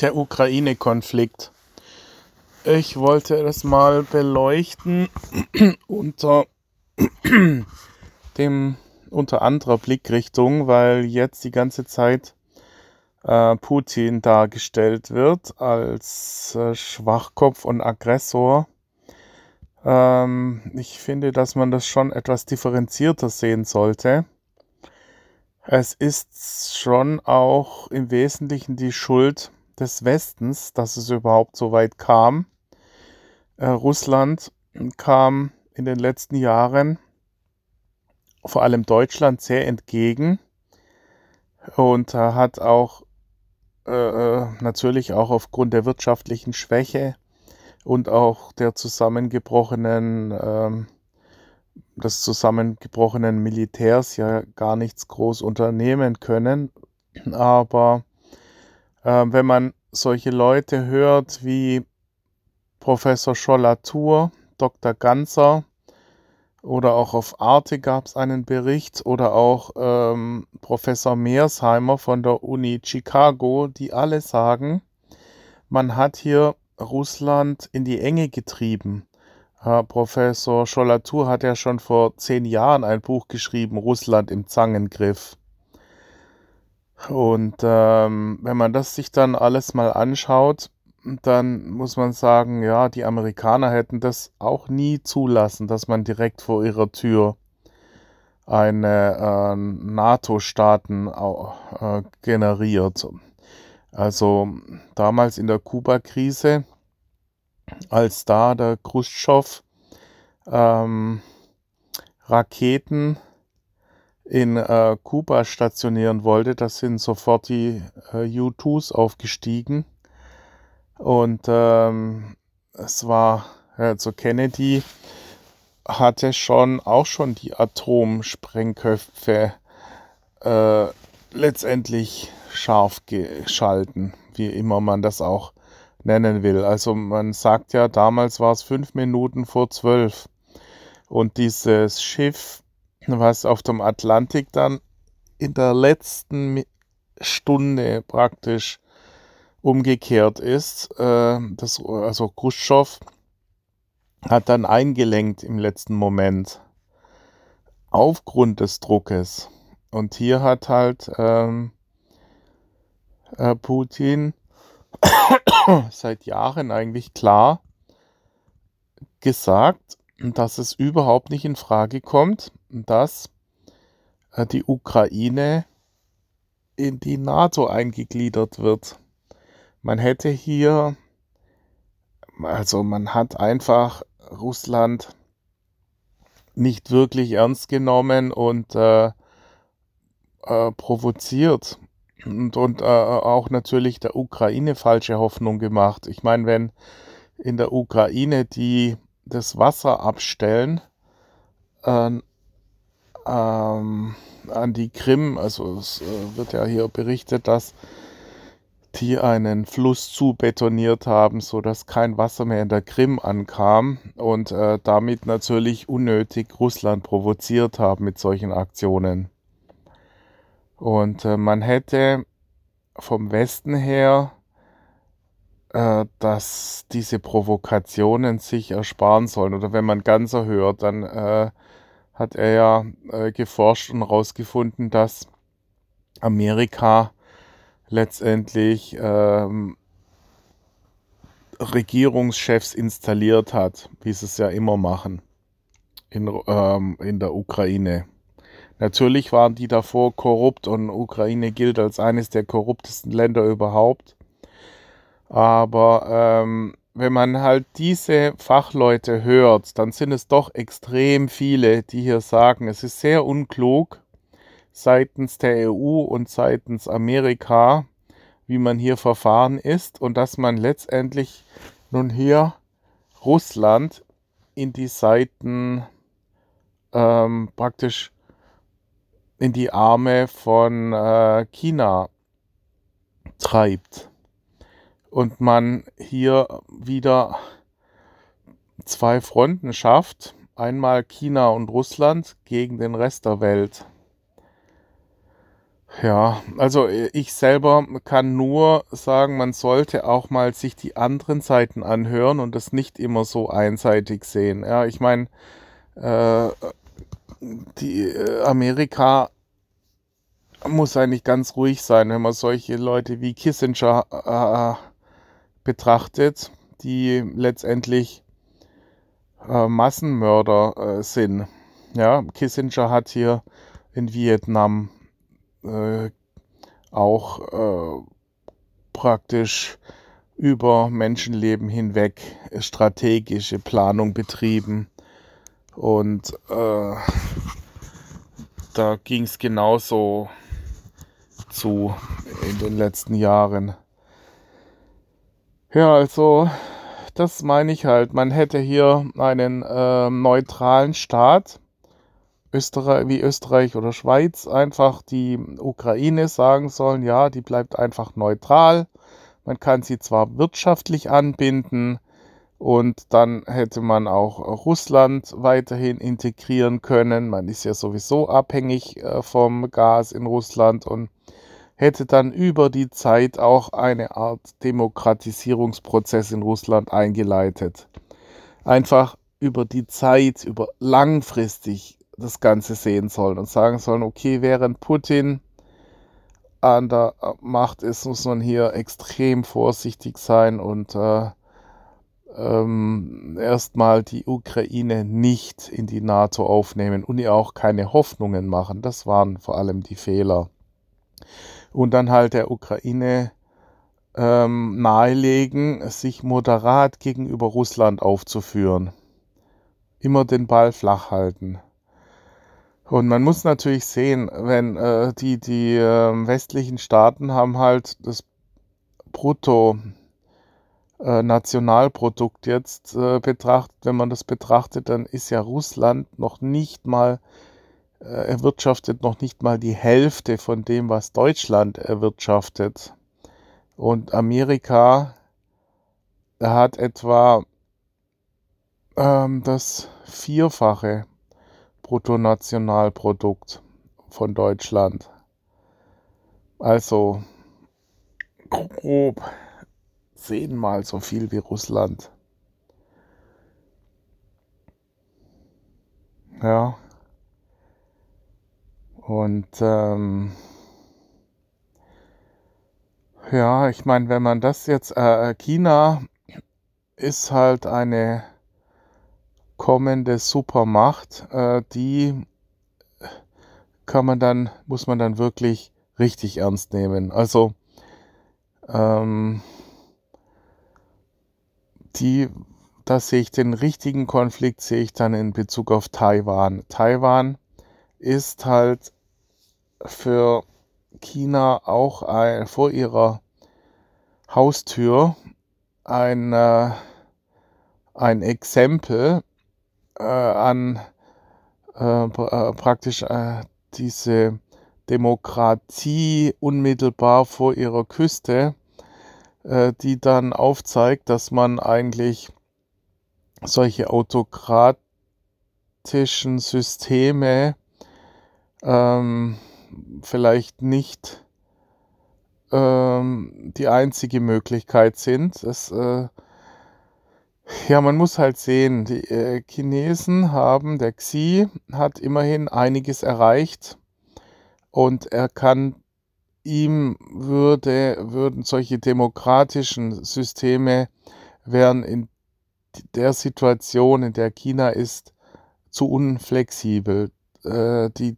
der Ukraine-Konflikt. Ich wollte das mal beleuchten unter dem unter anderer Blickrichtung, weil jetzt die ganze Zeit äh, Putin dargestellt wird als äh, Schwachkopf und Aggressor. Ähm, ich finde, dass man das schon etwas differenzierter sehen sollte. Es ist schon auch im Wesentlichen die Schuld des Westens, dass es überhaupt so weit kam. Äh, Russland kam in den letzten Jahren vor allem Deutschland sehr entgegen und äh, hat auch äh, äh, natürlich auch aufgrund der wirtschaftlichen Schwäche und auch der zusammengebrochenen ähm, des zusammengebrochenen Militärs ja gar nichts groß unternehmen können. Aber äh, wenn man solche Leute hört wie Professor Schollatur, Dr. Ganser oder auch auf Arte gab es einen Bericht oder auch ähm, Professor Meersheimer von der Uni Chicago, die alle sagen, man hat hier Russland in die Enge getrieben. Herr Professor Schollatur hat ja schon vor zehn Jahren ein Buch geschrieben, Russland im Zangengriff. Und ähm, wenn man das sich dann alles mal anschaut, dann muss man sagen, ja, die Amerikaner hätten das auch nie zulassen, dass man direkt vor ihrer Tür eine äh, NATO-Staaten äh, generiert. Also damals in der Kuba-Krise, als da der Khrushchev ähm, Raketen in äh, Kuba stationieren wollte, da sind sofort die äh, U-2s aufgestiegen und ähm, es war, also Kennedy hatte schon auch schon die Atomsprengköpfe äh, letztendlich scharf geschalten, wie immer man das auch nennen will. Also man sagt ja, damals war es fünf Minuten vor zwölf. Und dieses Schiff, was auf dem Atlantik dann in der letzten Stunde praktisch umgekehrt ist. Äh, das, also Khrushchev hat dann eingelenkt im letzten Moment aufgrund des Druckes. Und hier hat halt ähm, äh, Putin seit Jahren eigentlich klar gesagt, dass es überhaupt nicht in Frage kommt, dass äh, die Ukraine in die NATO eingegliedert wird. Man hätte hier, also man hat einfach Russland nicht wirklich ernst genommen und äh, äh, provoziert und, und äh, auch natürlich der Ukraine falsche Hoffnung gemacht. Ich meine, wenn in der Ukraine die das Wasser abstellen äh, ähm, an die Krim, also es äh, wird ja hier berichtet, dass die einen Fluss zu betoniert haben, sodass kein Wasser mehr in der Krim ankam und äh, damit natürlich unnötig Russland provoziert haben mit solchen Aktionen. Und äh, man hätte vom Westen her äh, dass diese Provokationen sich ersparen sollen. Oder wenn man Ganser hört, dann äh, hat er ja äh, geforscht und herausgefunden, dass Amerika letztendlich ähm, Regierungschefs installiert hat, wie sie es ja immer machen in, ähm, in der Ukraine. Natürlich waren die davor korrupt und Ukraine gilt als eines der korruptesten Länder überhaupt. Aber ähm, wenn man halt diese Fachleute hört, dann sind es doch extrem viele, die hier sagen, es ist sehr unklug, seitens der EU und seitens Amerika, wie man hier verfahren ist und dass man letztendlich nun hier Russland in die Seiten ähm, praktisch in die Arme von äh, China treibt und man hier wieder zwei Fronten schafft, einmal China und Russland gegen den Rest der Welt. Ja, also ich selber kann nur sagen, man sollte auch mal sich die anderen Seiten anhören und das nicht immer so einseitig sehen. Ja, ich meine, äh, die äh, Amerika muss eigentlich ganz ruhig sein, wenn man solche Leute wie Kissinger äh, betrachtet, die letztendlich äh, Massenmörder äh, sind. Ja, Kissinger hat hier in Vietnam äh, auch äh, praktisch über Menschenleben hinweg strategische Planung betrieben. Und äh, da ging es genauso zu in den letzten Jahren. Ja, also das meine ich halt. Man hätte hier einen äh, neutralen Staat, Österreich, wie Österreich oder Schweiz, einfach die Ukraine sagen sollen, ja, die bleibt einfach neutral. Man kann sie zwar wirtschaftlich anbinden und dann hätte man auch Russland weiterhin integrieren können. Man ist ja sowieso abhängig äh, vom Gas in Russland und hätte dann über die Zeit auch eine Art Demokratisierungsprozess in Russland eingeleitet. Einfach über die Zeit, über langfristig das Ganze sehen sollen und sagen sollen, okay, während Putin an der Macht ist, muss man hier extrem vorsichtig sein und äh, ähm, erstmal die Ukraine nicht in die NATO aufnehmen und ihr auch keine Hoffnungen machen. Das waren vor allem die Fehler. Und dann halt der Ukraine ähm, nahelegen, sich moderat gegenüber Russland aufzuführen. Immer den Ball flach halten. Und man muss natürlich sehen, wenn äh, die, die äh, westlichen Staaten haben halt das Brutto äh, Nationalprodukt jetzt äh, betrachtet, wenn man das betrachtet, dann ist ja Russland noch nicht mal, erwirtschaftet noch nicht mal die Hälfte von dem, was Deutschland erwirtschaftet. Und Amerika hat etwa ähm, das Vierfache Bruttonationalprodukt von Deutschland. Also grob zehnmal so viel wie Russland. Ja. Und ähm, ja, ich meine, wenn man das jetzt, äh, China ist halt eine kommende Supermacht, äh, die kann man dann, muss man dann wirklich richtig ernst nehmen. Also, ähm, die, da sehe ich den richtigen Konflikt, sehe ich dann in Bezug auf Taiwan. Taiwan ist halt für China auch ein, vor ihrer Haustür ein, äh, ein Exempel äh, an äh, äh, praktisch äh, diese Demokratie unmittelbar vor ihrer Küste, äh, die dann aufzeigt, dass man eigentlich solche autokratischen Systeme ähm, vielleicht nicht ähm, die einzige Möglichkeit sind. Das äh, ja, man muss halt sehen, die äh, Chinesen haben, der Xi hat immerhin einiges erreicht und er kann, ihm würde, würden solche demokratischen Systeme wären in der Situation, in der China ist, zu unflexibel. Äh, die,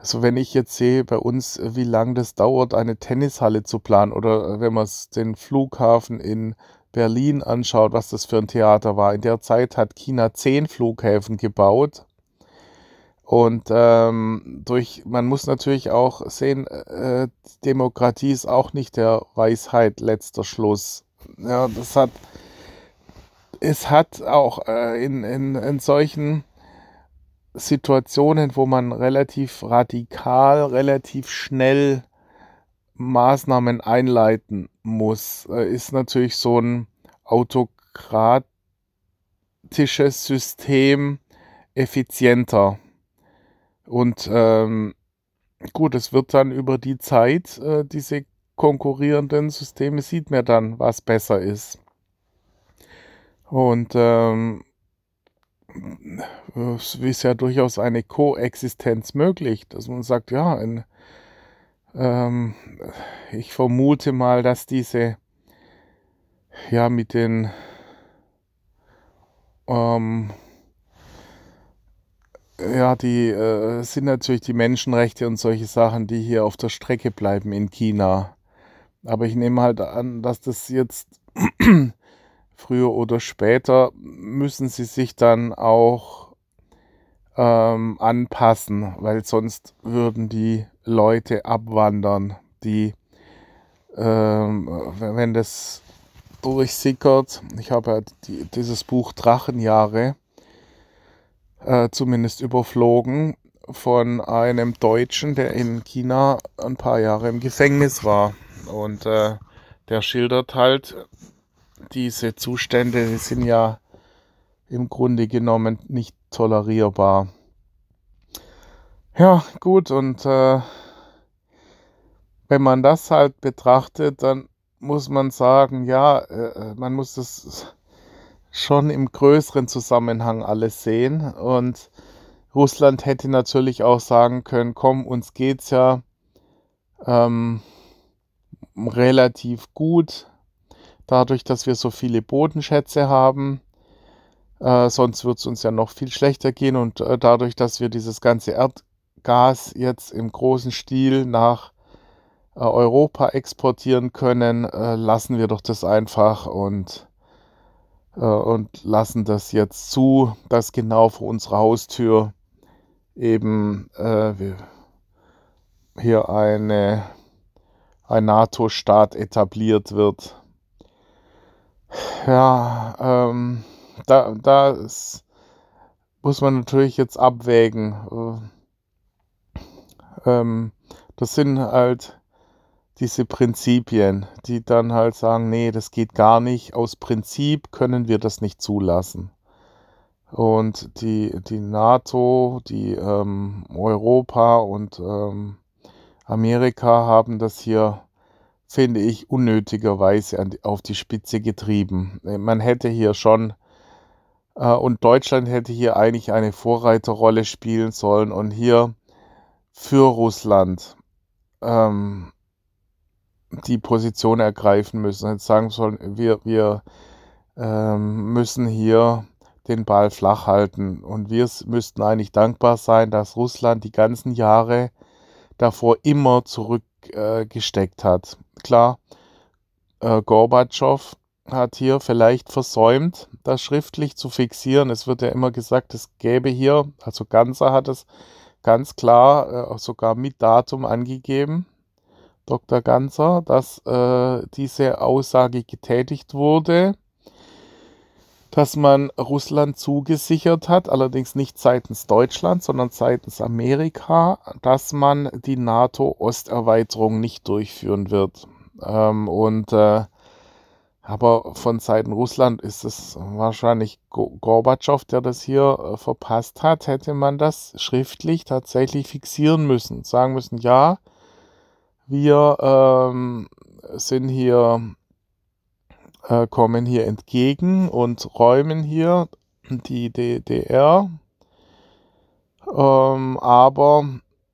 also wenn ich jetzt sehe bei uns, wie lange das dauert, eine Tennishalle zu planen oder wenn man den Flughafen in Berlin anschaut, was das für ein Theater war. In der Zeit hat China zehn Flughäfen gebaut. Und ähm, durch, man muss natürlich auch sehen, äh, Demokratie ist auch nicht der Weisheit letzter Schluss. Ja, das hat, es hat auch äh, in, in, in solchen Situationen, wo man relativ radikal, relativ schnell Maßnahmen einleiten muss, äh, ist natürlich so ein autokratisches System effizienter. Und ähm, gut, es wird dann über die Zeit, äh, diese konkurrierenden Systeme, sieht man dann, was besser ist. Und ähm, ist ja durchaus eine Koexistenz möglich, dass man sagt, ja, ein, ähm, ich vermute mal, dass diese ja mit den ähm, ja, die äh, sind natürlich die Menschenrechte und solche Sachen, die hier auf der Strecke bleiben in China. Aber ich nehme halt an, dass das jetzt früher oder später müssen sie sich dann auch ähm, anpassen, weil sonst würden die Leute abwandern, die, ähm, wenn das durchsickert, ich habe ja die, dieses Buch Drachenjahre äh, zumindest überflogen von einem Deutschen, der in China ein paar Jahre im Gefängnis war. Und äh, der schildert halt diese Zustände, sind ja im Grunde genommen nicht tolerierbar. Ja, gut, und äh, wenn man das halt betrachtet, dann muss man sagen, ja, äh, man muss das schon im größeren Zusammenhang alles sehen. Und Russland hätte natürlich auch sagen können, komm, uns geht's ja ähm, relativ gut, dadurch, dass wir so viele Bodenschätze haben. Äh, sonst wird es uns ja noch viel schlechter gehen. Und äh, dadurch, dass wir dieses ganze Erdgas jetzt im großen Stil nach äh, Europa exportieren können, äh, lassen wir doch das einfach und äh, und lassen das jetzt zu, dass genau vor unserer Haustür eben äh, hier eine, ein NATO-Staat etabliert wird. Ja, ähm, da, da ist, muss man natürlich jetzt abwägen. Äh, ähm, das sind halt diese Prinzipien, die dann halt sagen, nee, das geht gar nicht. Aus Prinzip können wir das nicht zulassen. Und die, die NATO, die ähm, Europa und ähm, Amerika haben das hier, finde ich, unnötigerweise die, auf die Spitze getrieben. Man hätte hier schon, äh, und Deutschland hätte hier eigentlich eine Vorreiterrolle spielen sollen und hier für Russland ähm, die Position ergreifen müssen. Jetzt sagen sollen, wir, wir ähm, müssen hier den Ball flach halten. Und wir müssten eigentlich dankbar sein, dass Russland die ganzen Jahre davor immer zurückgesteckt äh, hat. Klar, äh, Gorbatschow hat hier vielleicht versäumt, das schriftlich zu fixieren. Es wird ja immer gesagt, es gäbe hier, also Ganzer hat es ganz klar, äh, sogar mit Datum angegeben, Dr. Ganser, dass äh, diese Aussage getätigt wurde, dass man Russland zugesichert hat, allerdings nicht seitens Deutschland, sondern seitens Amerika, dass man die NATO-Osterweiterung nicht durchführen wird. Ähm, und äh, aber von Seiten Russland ist es wahrscheinlich Gorbatschow, der das hier äh, verpasst hat, hätte man das schriftlich tatsächlich fixieren müssen, sagen müssen, ja, wir ähm, sind hier, äh, kommen hier entgegen und räumen hier die DDR. Ähm, aber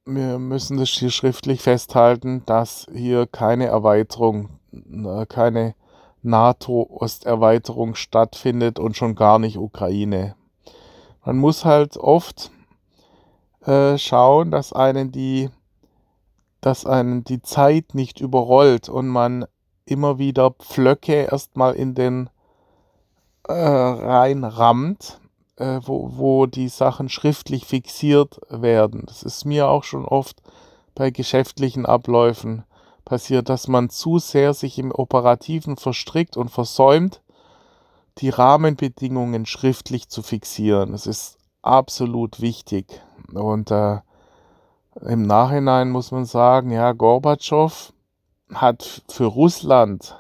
wir müssen das hier schriftlich festhalten, dass hier keine Erweiterung, äh, keine NATO-Osterweiterung stattfindet und schon gar nicht Ukraine. Man muss halt oft äh, schauen, dass einen die dass einen die Zeit nicht überrollt und man immer wieder Pflöcke erstmal in den äh, reinrammt, äh, wo, wo die Sachen schriftlich fixiert werden. Das ist mir auch schon oft bei geschäftlichen Abläufen passiert, dass man zu sehr sich im Operativen verstrickt und versäumt, die Rahmenbedingungen schriftlich zu fixieren. Das ist absolut wichtig. Und äh, im Nachhinein muss man sagen, ja, Gorbatschow hat für Russland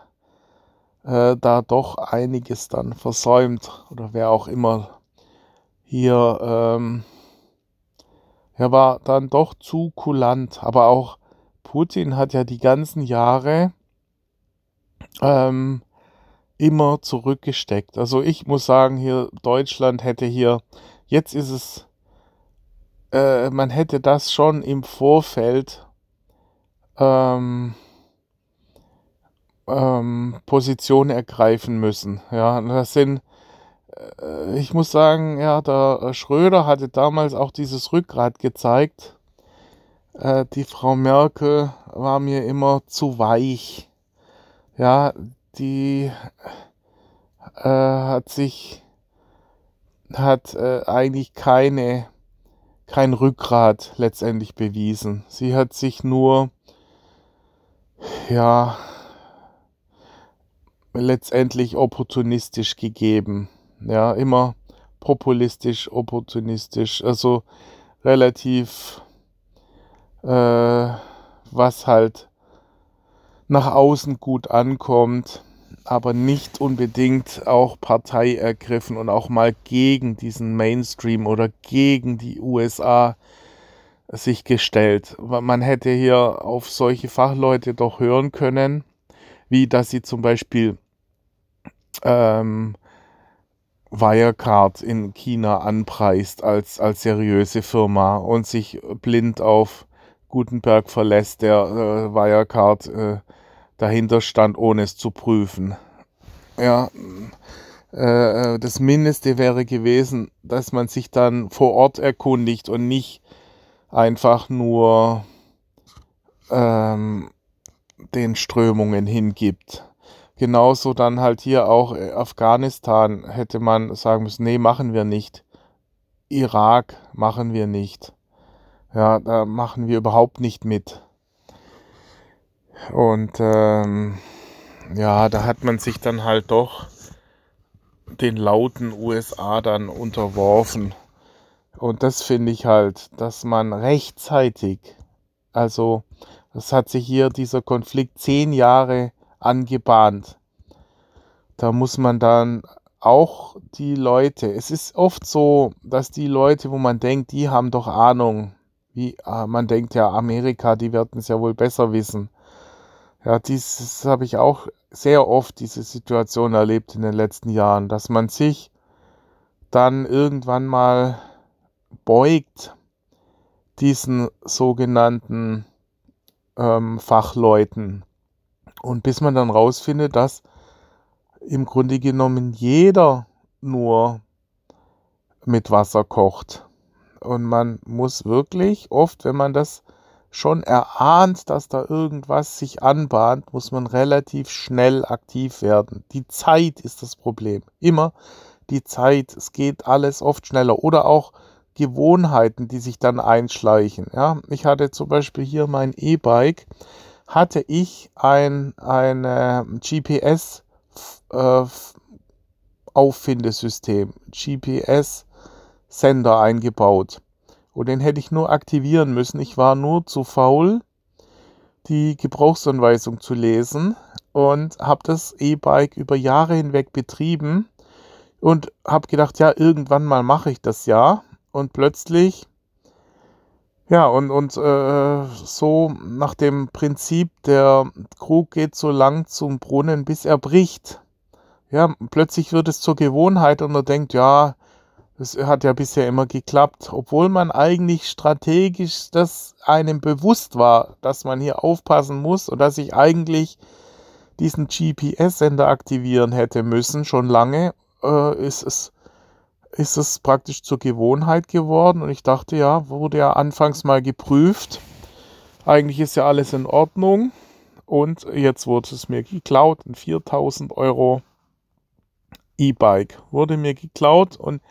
äh, da doch einiges dann versäumt oder wer auch immer hier ähm, er war dann doch zu kulant. Aber auch Putin hat ja die ganzen Jahre ähm, immer zurückgesteckt. Also ich muss sagen, hier Deutschland hätte hier, jetzt ist es, äh, man hätte das schon im Vorfeld ähm, ähm, Position ergreifen müssen. Ja, das sind, äh, ich muss sagen, ja, der Schröder hatte damals auch dieses Rückgrat gezeigt. Äh, die Frau Merkel war mir immer zu weich. Ja, die äh, hat sich, hat äh, eigentlich keine, kein Rückgrat letztendlich bewiesen. Sie hat sich nur, ja, letztendlich opportunistisch gegeben. Ja, immer populistisch, opportunistisch, also relativ, äh, was halt nach außen gut ankommt, aber nicht unbedingt auch Partei ergriffen und auch mal gegen diesen Mainstream oder gegen die USA sich gestellt. Man hätte hier auf solche Fachleute doch hören können, wie dass sie zum Beispiel ähm, Wirecard in China anpreist als, als seriöse Firma und sich blind auf Gutenberg verlässt, der äh, Wirecard äh, dahinter stand, ohne es zu prüfen. Ja, äh, äh, das Mindeste wäre gewesen, dass man sich dann vor Ort erkundigt und nicht einfach nur ähm, den Strömungen hingibt. Genauso dann halt hier auch äh, Afghanistan hätte man sagen müssen, nee, machen wir nicht. Irak machen wir nicht. Ja, da machen wir überhaupt nicht mit. Und ähm, ja, da hat man sich dann halt doch den lauten USA dann unterworfen. Und das finde ich halt, dass man rechtzeitig, also das hat sich hier dieser Konflikt zehn Jahre angebahnt. Da muss man dann auch die Leute, es ist oft so, dass die Leute, wo man denkt, die haben doch Ahnung, wie ah, man denkt ja, Amerika, die werden es ja wohl besser wissen. Ja, dieses habe ich auch sehr oft, diese Situation erlebt in den letzten Jahren, dass man sich dann irgendwann mal beugt diesen sogenannten ähm, Fachleuten. Und bis man dann rausfindet, dass im Grunde genommen jeder nur mit Wasser kocht. Und man muss wirklich oft, wenn man das schon erahnt, dass da irgendwas sich anbahnt, muss man relativ schnell aktiv werden. Die Zeit ist das Problem. Immer die Zeit. Es geht alles oft schneller. Oder auch Gewohnheiten, die sich dann einschleichen. Ja, ich hatte zum Beispiel hier mein E-Bike, hatte ich ein, ein äh, GPS äh, Auffindesystem, GPS Sender eingebaut. Und den hätte ich nur aktivieren müssen. Ich war nur zu faul, die Gebrauchsanweisung zu lesen und habe das E-Bike über Jahre hinweg betrieben und habe gedacht, ja, irgendwann mal mache ich das ja. Und plötzlich, ja, und, und äh, so nach dem Prinzip, der Krug geht so lang zum Brunnen, bis er bricht. Ja, plötzlich wird es zur Gewohnheit und man denkt, ja, das hat ja bisher immer geklappt, obwohl man eigentlich strategisch das einem bewusst war, dass man hier aufpassen muss und dass ich eigentlich diesen GPS-Sender aktivieren hätte müssen, schon lange, äh, ist, es, ist es praktisch zur Gewohnheit geworden. Und ich dachte, ja, wurde ja anfangs mal geprüft. Eigentlich ist ja alles in Ordnung. Und jetzt wurde es mir geklaut. Ein 4000 Euro E-Bike wurde mir geklaut und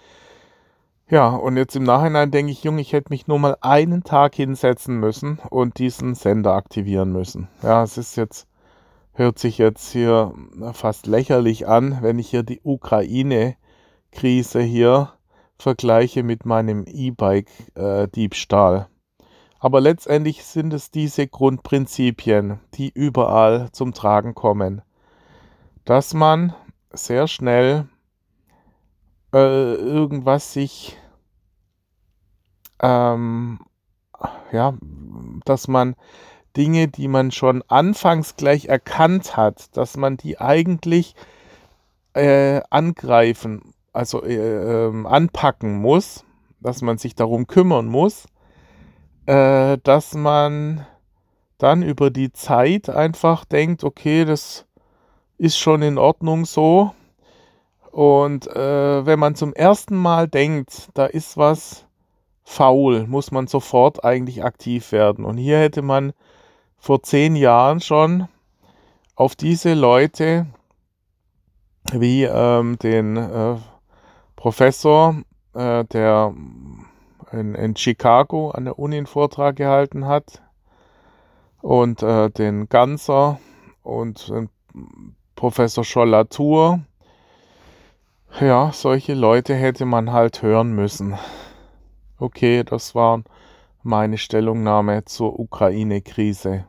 ja, und jetzt im Nachhinein denke ich, Junge, ich hätte mich nur mal einen Tag hinsetzen müssen und diesen Sender aktivieren müssen. Ja, es ist jetzt, hört sich jetzt hier fast lächerlich an, wenn ich hier die Ukraine-Krise hier vergleiche mit meinem E-Bike-Diebstahl. Äh, Aber letztendlich sind es diese Grundprinzipien, die überall zum Tragen kommen. Dass man sehr schnell äh, irgendwas sich ähm, ja, dass man Dinge, die man schon anfangs gleich erkannt hat, dass man die eigentlich äh, angreifen, also äh, ähm, anpacken muss, dass man sich darum kümmern muss, äh, dass man dann über die Zeit einfach denkt, okay, das ist schon in Ordnung so. Und äh, wenn man zum ersten Mal denkt, da ist was faul, muss man sofort eigentlich aktiv werden. Und hier hätte man vor zehn Jahren schon auf diese Leute wie ähm, den äh, Professor, äh, der in, in, Chicago an der Uni einen Vortrag gehalten hat, und äh, den Ganser und äh, Professor Scholl-Latour. Ja, solche Leute hätte man halt hören müssen. Okay, das war meine Stellungnahme zur Ukraine-Krise.